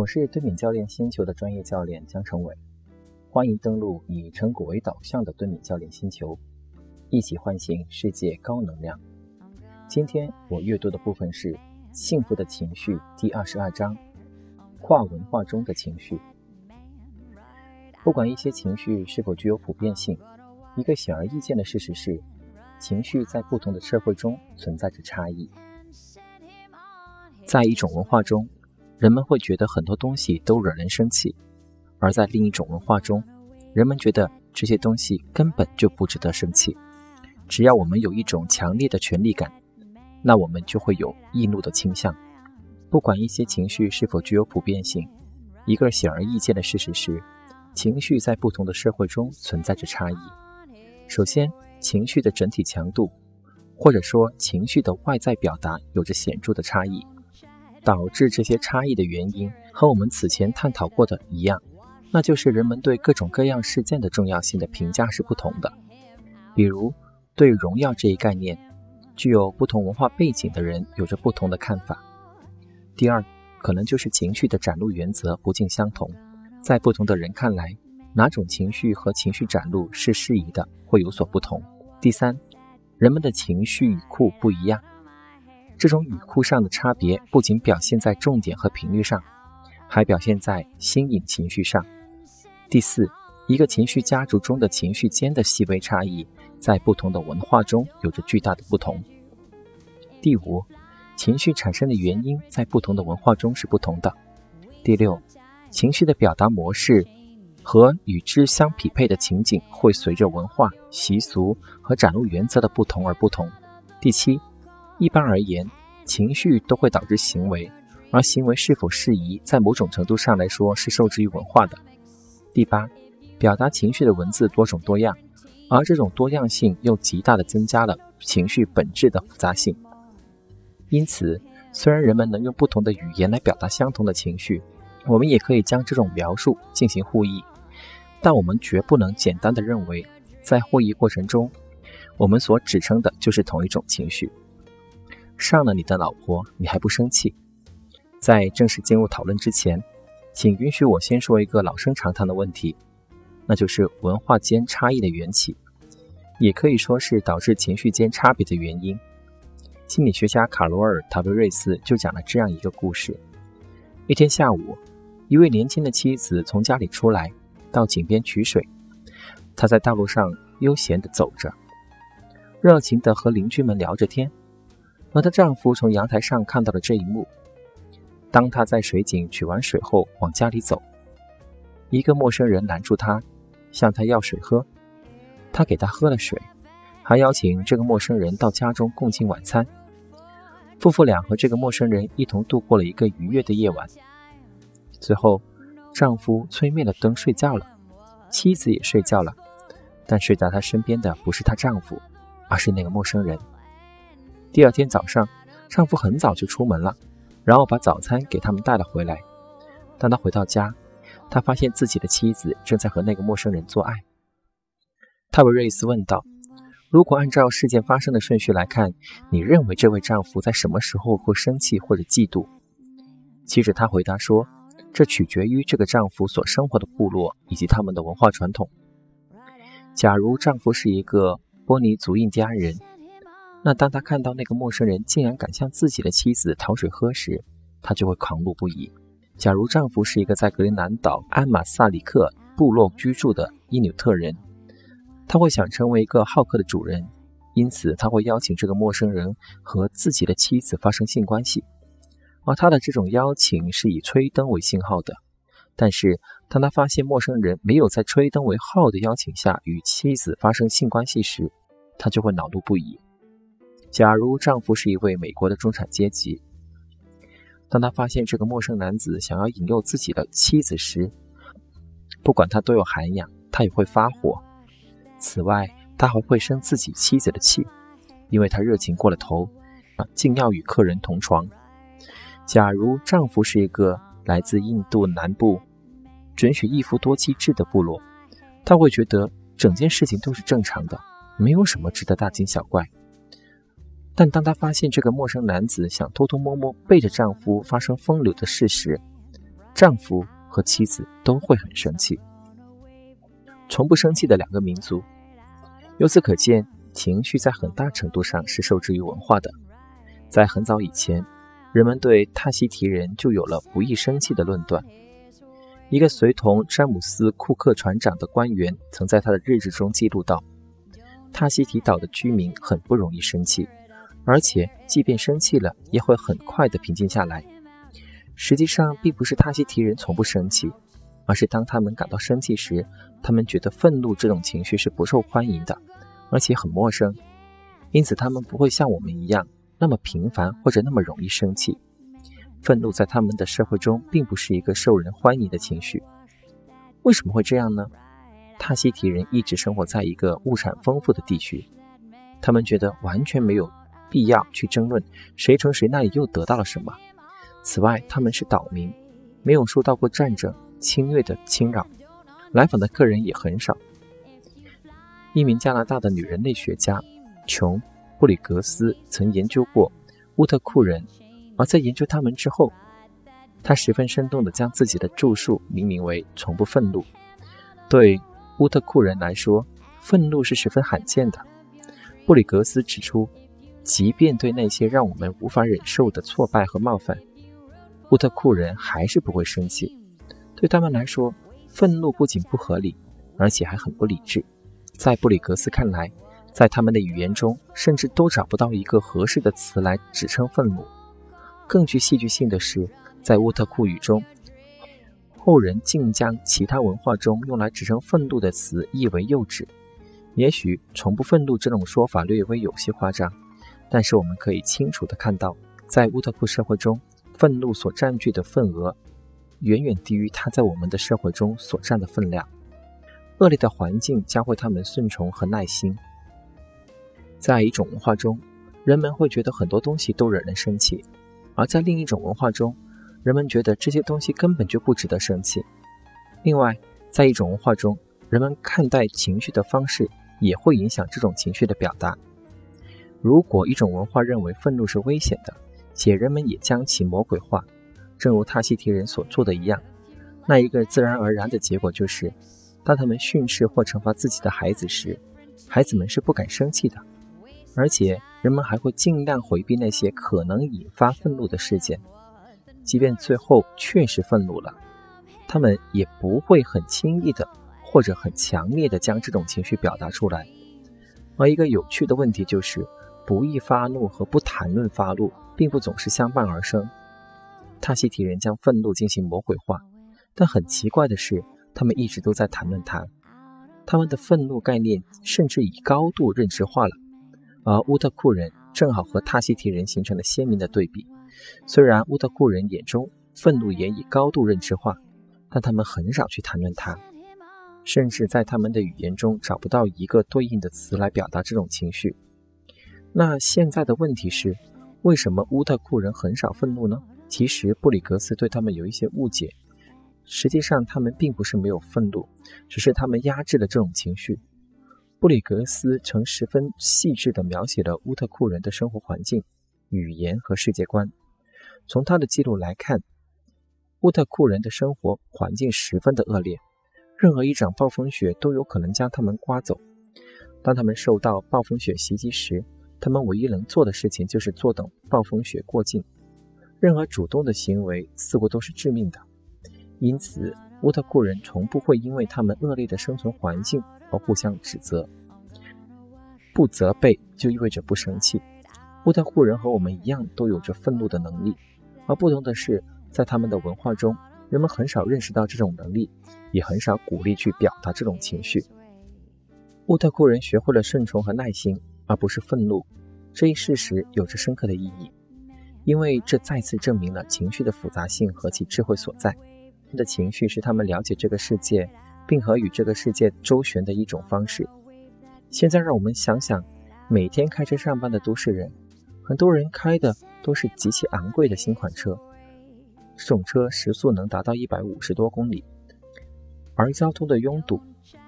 我是敦敏教练星球的专业教练江成伟，欢迎登录以成果为导向的敦敏教练星球，一起唤醒世界高能量。今天我阅读的部分是《幸福的情绪》第二十二章：跨文化中的情绪。不管一些情绪是否具有普遍性，一个显而易见的事实是，情绪在不同的社会中存在着差异。在一种文化中，人们会觉得很多东西都惹人生气；而在另一种文化中，人们觉得这些东西根本就不值得生气。只要我们有一种强烈的权利感，那我们就会有易怒的倾向。不管一些情绪是否具有普遍性，一个显而易见的事实是，情绪在不同的社会中存在着差异。首先，情绪的整体强度，或者说情绪的外在表达，有着显著的差异。导致这些差异的原因和我们此前探讨过的一样，那就是人们对各种各样事件的重要性的评价是不同的。比如，对荣耀这一概念，具有不同文化背景的人有着不同的看法。第二，可能就是情绪的展露原则不尽相同，在不同的人看来，哪种情绪和情绪展露是适宜的，会有所不同。第三，人们的情绪语库不一样。这种语库上的差别不仅表现在重点和频率上，还表现在新颖情绪上。第四，一个情绪家族中的情绪间的细微差异，在不同的文化中有着巨大的不同。第五，情绪产生的原因在不同的文化中是不同的。第六，情绪的表达模式和与之相匹配的情景会随着文化习俗和展露原则的不同而不同。第七。一般而言，情绪都会导致行为，而行为是否适宜，在某种程度上来说是受制于文化的。第八，表达情绪的文字多种多样，而这种多样性又极大的增加了情绪本质的复杂性。因此，虽然人们能用不同的语言来表达相同的情绪，我们也可以将这种描述进行互译，但我们绝不能简单的认为，在互译过程中，我们所指称的就是同一种情绪。上了你的老婆，你还不生气？在正式进入讨论之前，请允许我先说一个老生常谈的问题，那就是文化间差异的缘起，也可以说是导致情绪间差别的原因。心理学家卡罗尔·塔维瑞斯就讲了这样一个故事：一天下午，一位年轻的妻子从家里出来，到井边取水。她在道路上悠闲地走着，热情地和邻居们聊着天。而她丈夫从阳台上看到了这一幕。当她在水井取完水后往家里走，一个陌生人拦住她，向她要水喝。她给他喝了水，还邀请这个陌生人到家中共进晚餐。夫妇俩和这个陌生人一同度过了一个愉悦的夜晚。最后，丈夫吹灭了灯睡觉了，妻子也睡觉了，但睡在她身边的不是她丈夫，而是那个陌生人。第二天早上，丈夫很早就出门了，然后把早餐给他们带了回来。当他回到家，他发现自己的妻子正在和那个陌生人做爱。泰维瑞斯问道：“如果按照事件发生的顺序来看，你认为这位丈夫在什么时候会生气或者嫉妒？”其实他回答说：“这取决于这个丈夫所生活的部落以及他们的文化传统。假如丈夫是一个波尼族印第安人。”那当他看到那个陌生人竟然敢向自己的妻子讨水喝时，他就会狂怒不已。假如丈夫是一个在格陵兰岛安马萨里克部落居住的伊纽特人，他会想成为一个好客的主人，因此他会邀请这个陌生人和自己的妻子发生性关系。而他的这种邀请是以吹灯为信号的，但是当他发现陌生人没有在吹灯为号的邀请下与妻子发生性关系时，他就会恼怒不已。假如丈夫是一位美国的中产阶级，当他发现这个陌生男子想要引诱自己的妻子时，不管他多有涵养，他也会发火。此外，他还会生自己妻子的气，因为他热情过了头，啊竟要与客人同床。假如丈夫是一个来自印度南部、准许一夫多妻制的部落，他会觉得整件事情都是正常的，没有什么值得大惊小怪。但当她发现这个陌生男子想偷偷摸摸背着丈夫发生风流的事时，丈夫和妻子都会很生气。从不生气的两个民族，由此可见，情绪在很大程度上是受制于文化的。在很早以前，人们对塔希提人就有了不易生气的论断。一个随同詹姆斯·库克船长的官员曾在他的日志中记录道：“塔希提岛的居民很不容易生气，而且即便生气了，也会很快的平静下来。实际上，并不是塔希提人从不生气，而是当他们感到生气时，他们觉得愤怒这种情绪是不受欢迎的，而且很陌生，因此他们不会像我们一样那么频繁或者那么容易生气。”愤怒在他们的社会中并不是一个受人欢迎的情绪。为什么会这样呢？塔希提人一直生活在一个物产丰富的地区，他们觉得完全没有必要去争论谁从谁那里又得到了什么。此外，他们是岛民，没有受到过战争侵略的侵扰，来访的客人也很少。一名加拿大的女人类学家琼·布里格斯曾研究过乌特库人。而在研究他们之后，他十分生动地将自己的著述命名为“从不愤怒”。对乌特库人来说，愤怒是十分罕见的。布里格斯指出，即便对那些让我们无法忍受的挫败和冒犯，乌特库人还是不会生气。对他们来说，愤怒不仅不合理，而且还很不理智。在布里格斯看来，在他们的语言中，甚至都找不到一个合适的词来指称愤怒。更具戏剧性的是，在乌特库语中，后人竟将其他文化中用来指称愤怒的词译为幼稚。也许“从不愤怒”这种说法略微有些夸张，但是我们可以清楚地看到，在乌特库社会中，愤怒所占据的份额远远低于它在我们的社会中所占的分量。恶劣的环境教会他们顺从和耐心。在一种文化中，人们会觉得很多东西都惹人生气。而在另一种文化中，人们觉得这些东西根本就不值得生气。另外，在一种文化中，人们看待情绪的方式也会影响这种情绪的表达。如果一种文化认为愤怒是危险的，且人们也将其魔鬼化，正如塔希提人所做的一样，那一个自然而然的结果就是，当他们训斥或惩罚自己的孩子时，孩子们是不敢生气的。而且，人们还会尽量回避那些可能引发愤怒的事件，即便最后确实愤怒了，他们也不会很轻易的或者很强烈的将这种情绪表达出来。而一个有趣的问题就是，不易发怒和不谈论发怒，并不总是相伴而生。塔希提人将愤怒进行魔鬼化，但很奇怪的是，他们一直都在谈论它。他们的愤怒概念甚至已高度认知化了。而乌特库人正好和塔希提人形成了鲜明的对比。虽然乌特库人眼中愤怒也已高度认知化，但他们很少去谈论它，甚至在他们的语言中找不到一个对应的词来表达这种情绪。那现在的问题是，为什么乌特库人很少愤怒呢？其实布里格斯对他们有一些误解。实际上，他们并不是没有愤怒，只是他们压制了这种情绪。布里格斯曾十分细致地描写了乌特库人的生活环境、语言和世界观。从他的记录来看，乌特库人的生活环境十分的恶劣，任何一场暴风雪都有可能将他们刮走。当他们受到暴风雪袭击时，他们唯一能做的事情就是坐等暴风雪过境。任何主动的行为似乎都是致命的，因此乌特库人从不会因为他们恶劣的生存环境。而互相指责，不责备就意味着不生气。乌特库人和我们一样，都有着愤怒的能力，而不同的是，在他们的文化中，人们很少认识到这种能力，也很少鼓励去表达这种情绪。乌特库人学会了顺从和耐心，而不是愤怒。这一事实有着深刻的意义，因为这再次证明了情绪的复杂性和其智慧所在。他的情绪是他们了解这个世界。并和与这个世界周旋的一种方式。现在让我们想想，每天开车上班的都市人，很多人开的都是极其昂贵的新款车，这种车时速能达到一百五十多公里。而交通的拥堵，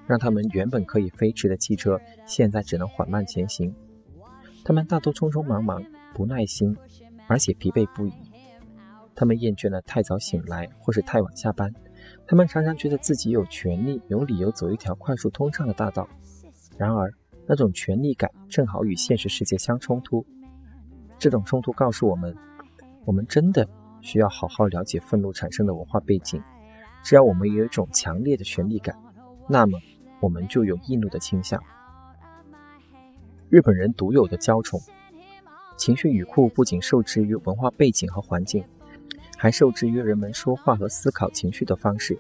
让他们原本可以飞驰的汽车，现在只能缓慢前行。他们大都匆匆忙忙，不耐心，而且疲惫不已。他们厌倦了太早醒来或是太晚下班，他们常常觉得自己有权利、有理由走一条快速通畅的大道。然而，那种权利感正好与现实世界相冲突。这种冲突告诉我们，我们真的需要好好了解愤怒产生的文化背景。只要我们有一种强烈的权利感，那么我们就有易怒的倾向。日本人独有的娇宠情绪语库不仅受制于文化背景和环境，还受制于人们说话和思考情绪的方式。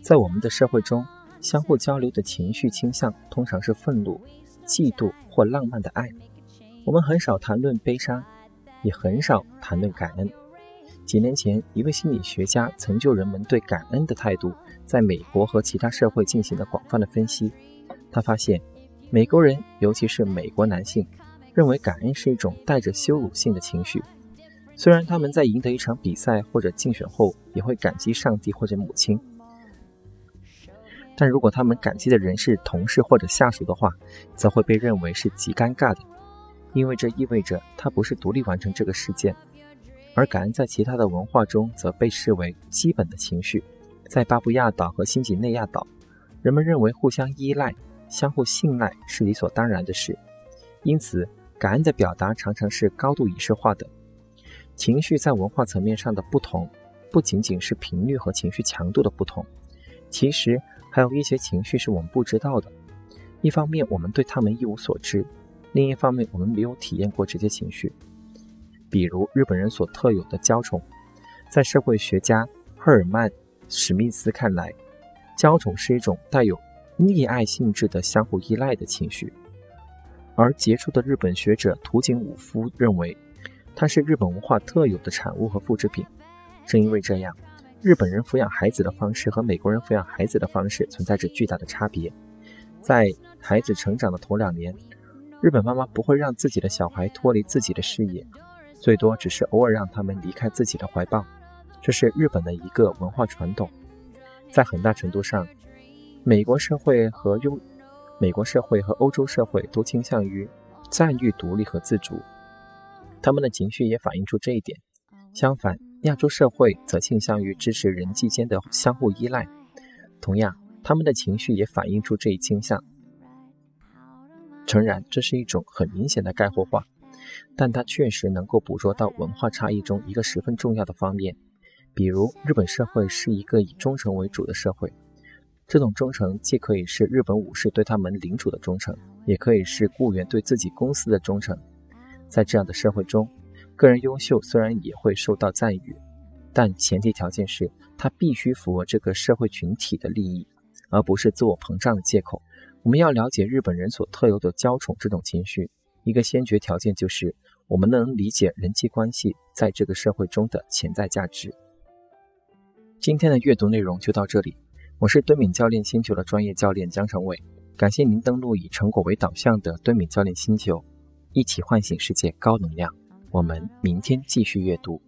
在我们的社会中，相互交流的情绪倾向通常是愤怒、嫉妒或浪漫的爱。我们很少谈论悲伤，也很少谈论感恩。几年前，一位心理学家曾就人们对感恩的态度，在美国和其他社会进行了广泛的分析。他发现，美国人，尤其是美国男性，认为感恩是一种带着羞辱性的情绪。虽然他们在赢得一场比赛或者竞选后，也会感激上帝或者母亲，但如果他们感激的人是同事或者下属的话，则会被认为是极尴尬的，因为这意味着他不是独立完成这个事件。而感恩在其他的文化中则被视为基本的情绪。在巴布亚岛和新几内亚岛，人们认为互相依赖、相互信赖是理所当然的事，因此感恩的表达常常是高度仪式化的。情绪在文化层面上的不同，不仅仅是频率和情绪强度的不同，其实还有一些情绪是我们不知道的。一方面，我们对他们一无所知；另一方面，我们没有体验过这些情绪。比如日本人所特有的娇宠，在社会学家赫尔曼·史密斯看来，娇宠是一种带有溺爱性质的相互依赖的情绪。而杰出的日本学者土井武夫认为，它是日本文化特有的产物和复制品。正因为这样，日本人抚养孩子的方式和美国人抚养孩子的方式存在着巨大的差别。在孩子成长的头两年，日本妈妈不会让自己的小孩脱离自己的视野。最多只是偶尔让他们离开自己的怀抱，这是日本的一个文化传统。在很大程度上，美国社会和优美国社会和欧洲社会都倾向于赞誉独立和自主，他们的情绪也反映出这一点。相反，亚洲社会则倾向于支持人际间的相互依赖，同样，他们的情绪也反映出这一倾向。诚然，这是一种很明显的概括化。但它确实能够捕捉到文化差异中一个十分重要的方面，比如日本社会是一个以忠诚为主的社会，这种忠诚既可以是日本武士对他们领主的忠诚，也可以是雇员对自己公司的忠诚。在这样的社会中，个人优秀虽然也会受到赞誉，但前提条件是他必须符合这个社会群体的利益，而不是自我膨胀的借口。我们要了解日本人所特有的娇宠这种情绪。一个先决条件就是，我们能理解人际关系在这个社会中的潜在价值。今天的阅读内容就到这里，我是敦敏教练星球的专业教练江成伟，感谢您登录以成果为导向的敦敏教练星球，一起唤醒世界高能量。我们明天继续阅读。